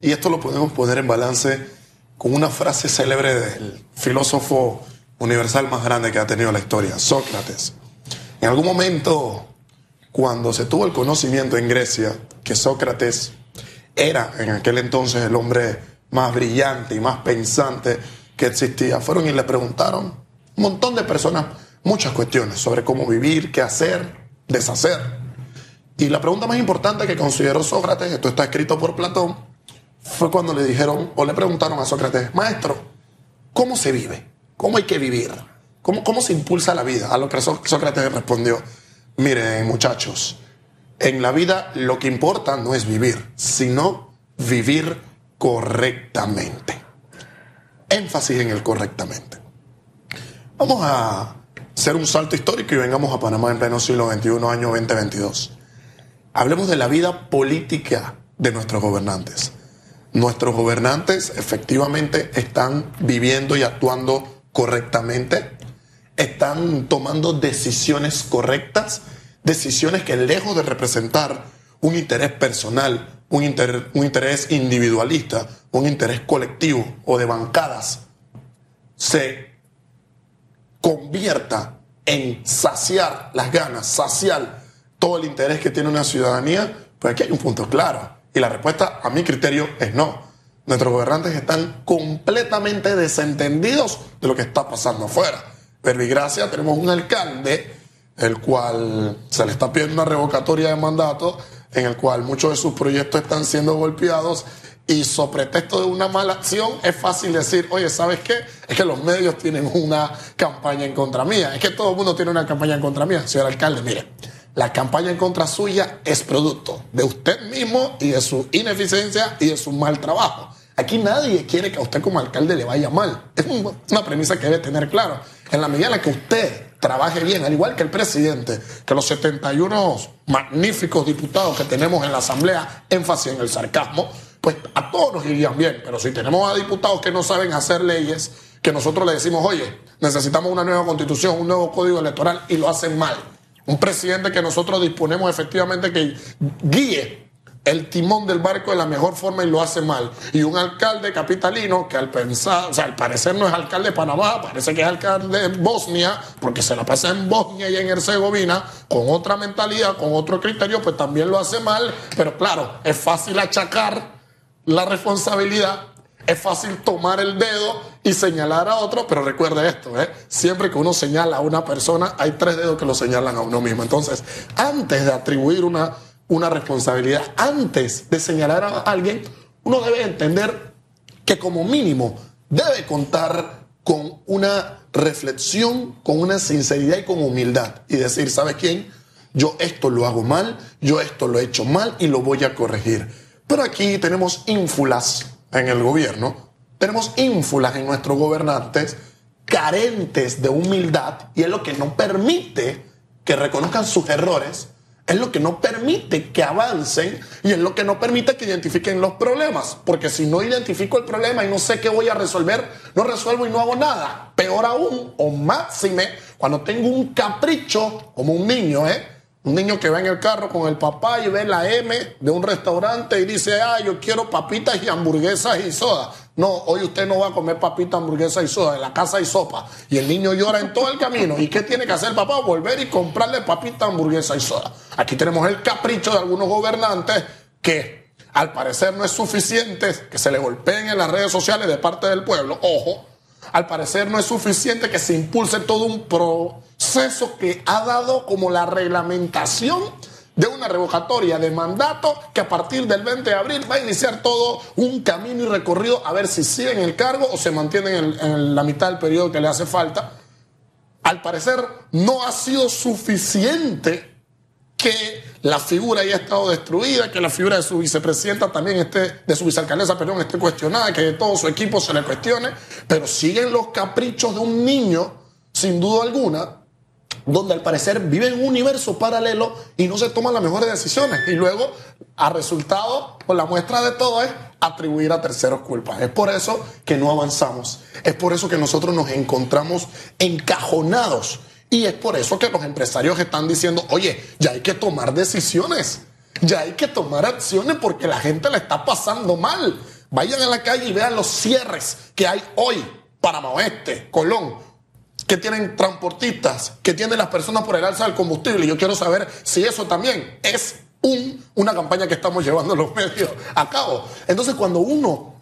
Y esto lo podemos poner en balance con una frase célebre del filósofo universal más grande que ha tenido la historia, Sócrates. En algún momento, cuando se tuvo el conocimiento en Grecia que Sócrates era en aquel entonces el hombre más brillante y más pensante que existía, fueron y le preguntaron un montón de personas muchas cuestiones sobre cómo vivir, qué hacer, deshacer. Y la pregunta más importante que consideró Sócrates, esto está escrito por Platón, fue cuando le dijeron o le preguntaron a Sócrates, maestro, ¿cómo se vive? ¿Cómo hay que vivir? ¿Cómo, cómo se impulsa la vida? A lo que Sócrates respondió, miren muchachos, en la vida lo que importa no es vivir, sino vivir correctamente. Énfasis en el correctamente. Vamos a hacer un salto histórico y vengamos a Panamá en pleno siglo XXI, año 2022. Hablemos de la vida política de nuestros gobernantes. Nuestros gobernantes efectivamente están viviendo y actuando correctamente, están tomando decisiones correctas, decisiones que lejos de representar un interés personal, un, un interés individualista, un interés colectivo o de bancadas, se convierta en saciar las ganas, saciar todo el interés que tiene una ciudadanía, pues aquí hay un punto claro. Y la respuesta, a mi criterio, es no. Nuestros gobernantes están completamente desentendidos de lo que está pasando afuera. Gracia tenemos un alcalde, el cual se le está pidiendo una revocatoria de mandato, en el cual muchos de sus proyectos están siendo golpeados y sobre pretexto de una mala acción es fácil decir, oye, ¿sabes qué? Es que los medios tienen una campaña en contra mía. Es que todo el mundo tiene una campaña en contra mía. Señor alcalde, mire, la campaña en contra suya es producto de usted mismo y de su ineficiencia y de su mal trabajo. Aquí nadie quiere que a usted como alcalde le vaya mal. Es una premisa que debe tener claro. En la medida en la que usted trabaje bien, al igual que el presidente, que los 71 magníficos diputados que tenemos en la Asamblea, énfasis en el sarcasmo, pues a todos nos irían bien. Pero si tenemos a diputados que no saben hacer leyes, que nosotros le decimos, oye, necesitamos una nueva constitución, un nuevo código electoral, y lo hacen mal. Un presidente que nosotros disponemos efectivamente que guíe el timón del barco de la mejor forma y lo hace mal. Y un alcalde capitalino que al pensar, o sea, al parecer no es alcalde de Panamá, parece que es alcalde de Bosnia, porque se la pasa en Bosnia y en Herzegovina, con otra mentalidad, con otro criterio, pues también lo hace mal. Pero claro, es fácil achacar la responsabilidad, es fácil tomar el dedo y señalar a otro, pero recuerde esto, ¿eh? siempre que uno señala a una persona, hay tres dedos que lo señalan a uno mismo. Entonces, antes de atribuir una, una responsabilidad, antes de señalar a alguien, uno debe entender que como mínimo debe contar con una reflexión, con una sinceridad y con humildad. Y decir, ¿sabes quién? Yo esto lo hago mal, yo esto lo he hecho mal y lo voy a corregir. Pero aquí tenemos ínfulas en el gobierno, tenemos ínfulas en nuestros gobernantes carentes de humildad y es lo que no permite que reconozcan sus errores, es lo que no permite que avancen y es lo que no permite que identifiquen los problemas. Porque si no identifico el problema y no sé qué voy a resolver, no resuelvo y no hago nada. Peor aún, o máxime, cuando tengo un capricho, como un niño, ¿eh? Un niño que va en el carro con el papá y ve la M de un restaurante y dice, ah, yo quiero papitas y hamburguesas y soda. No, hoy usted no va a comer papitas, hamburguesas y soda, en la casa hay sopa. Y el niño llora en todo el camino. ¿Y qué tiene que hacer el papá? Volver y comprarle papitas, hamburguesas y soda. Aquí tenemos el capricho de algunos gobernantes que al parecer no es suficiente que se le golpeen en las redes sociales de parte del pueblo. Ojo, al parecer no es suficiente que se impulse todo un proceso que ha dado como la reglamentación de una revocatoria de mandato que a partir del 20 de abril va a iniciar todo un camino y recorrido a ver si siguen el cargo o se mantienen en, la mitad del periodo que le hace falta. Al parecer no ha sido suficiente que la figura haya estado destruida, que la figura de su vicepresidenta también esté, de su vicealcaldesa, perdón, esté cuestionada, que de todo su equipo se le cuestione, pero siguen los caprichos de un niño, sin duda alguna, donde al parecer vive en un universo paralelo y no se toman las mejores decisiones. Y luego, a resultado, pues la muestra de todo es atribuir a terceros culpas. Es por eso que no avanzamos. Es por eso que nosotros nos encontramos encajonados y es por eso que los empresarios están diciendo, oye, ya hay que tomar decisiones. Ya hay que tomar acciones porque la gente la está pasando mal. Vayan a la calle y vean los cierres que hay hoy. Panamá Oeste, Colón, que tienen transportistas, que tienen las personas por el alza del combustible. Yo quiero saber si eso también es un, una campaña que estamos llevando los medios a cabo. Entonces, cuando uno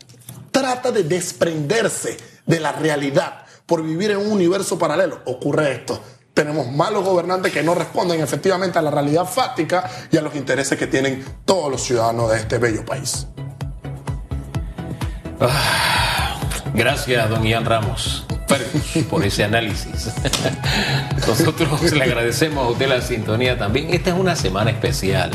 trata de desprenderse de la realidad por vivir en un universo paralelo, ocurre esto. Tenemos malos gobernantes que no responden efectivamente a la realidad fáctica y a los intereses que tienen todos los ciudadanos de este bello país. Ah, gracias, don Ian Ramos, por ese análisis. Nosotros le agradecemos a usted la sintonía también. Esta es una semana especial,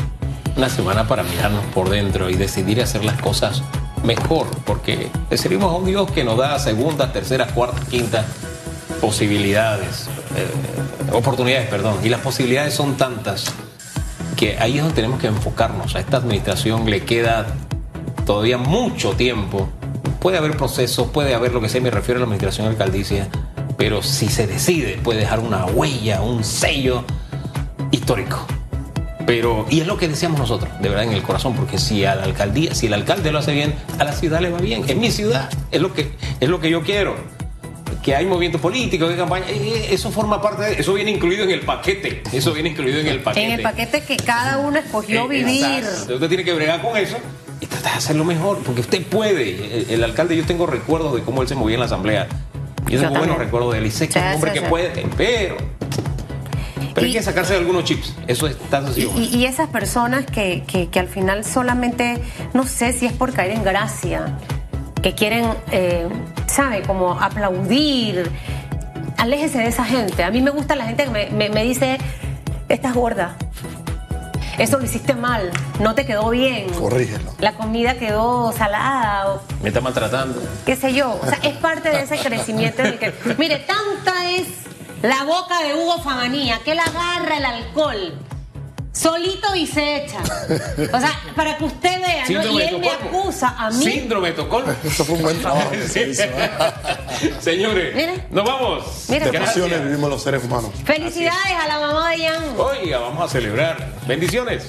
una semana para mirarnos por dentro y decidir hacer las cosas mejor, porque le servimos a un Dios que nos da segundas, terceras, cuartas, quintas posibilidades, eh, oportunidades, perdón, y las posibilidades son tantas que ahí es donde tenemos que enfocarnos. A esta administración le queda todavía mucho tiempo. Puede haber procesos, puede haber lo que sea, me refiero a la administración alcaldicia, pero si se decide, puede dejar una huella, un sello histórico. Pero, y es lo que decíamos nosotros, de verdad, en el corazón, porque si a la alcaldía, si el alcalde lo hace bien, a la ciudad le va bien. En mi ciudad, es lo que, es lo que yo quiero. Que hay movimiento político, que campaña, eh, eh, eso forma parte de, eso viene incluido en el paquete. Eso viene incluido en el paquete. En el paquete que cada uno escogió eh, vivir. Entonces usted tiene que bregar con eso tratar de hacerlo mejor, porque usted puede. El, alcalde, yo tengo recuerdos de cómo él se movía en la asamblea. Y es muy buenos recuerdos de él. Y sé que es un hombre que puede, pero pero hay que sacarse de algunos chips, eso es tan sencillo. Y, esas personas que, que, al final solamente, no sé si es por caer en gracia, que quieren, eh, ¿sabe? Como aplaudir. Aléjese de esa gente. A mí me gusta la gente que me, me, dice, estás gorda. Eso lo hiciste mal, no te quedó bien. Corrígelo. La comida quedó salada. Me está maltratando. Qué sé yo. O sea, es parte de ese crecimiento en el que. Mire, tanta es la boca de Hugo Famanía, que la agarra el alcohol. Solito y se echa. O sea, para que usted vea, ¿no? Y él me acusa a mí. Síndrome de Estocolmo. Eso fue un buen trabajo Señores, nos vamos. Mira, de pasiones vivimos los seres humanos. Felicidades a la mamá de Ian. Oiga, vamos a celebrar. Bendiciones.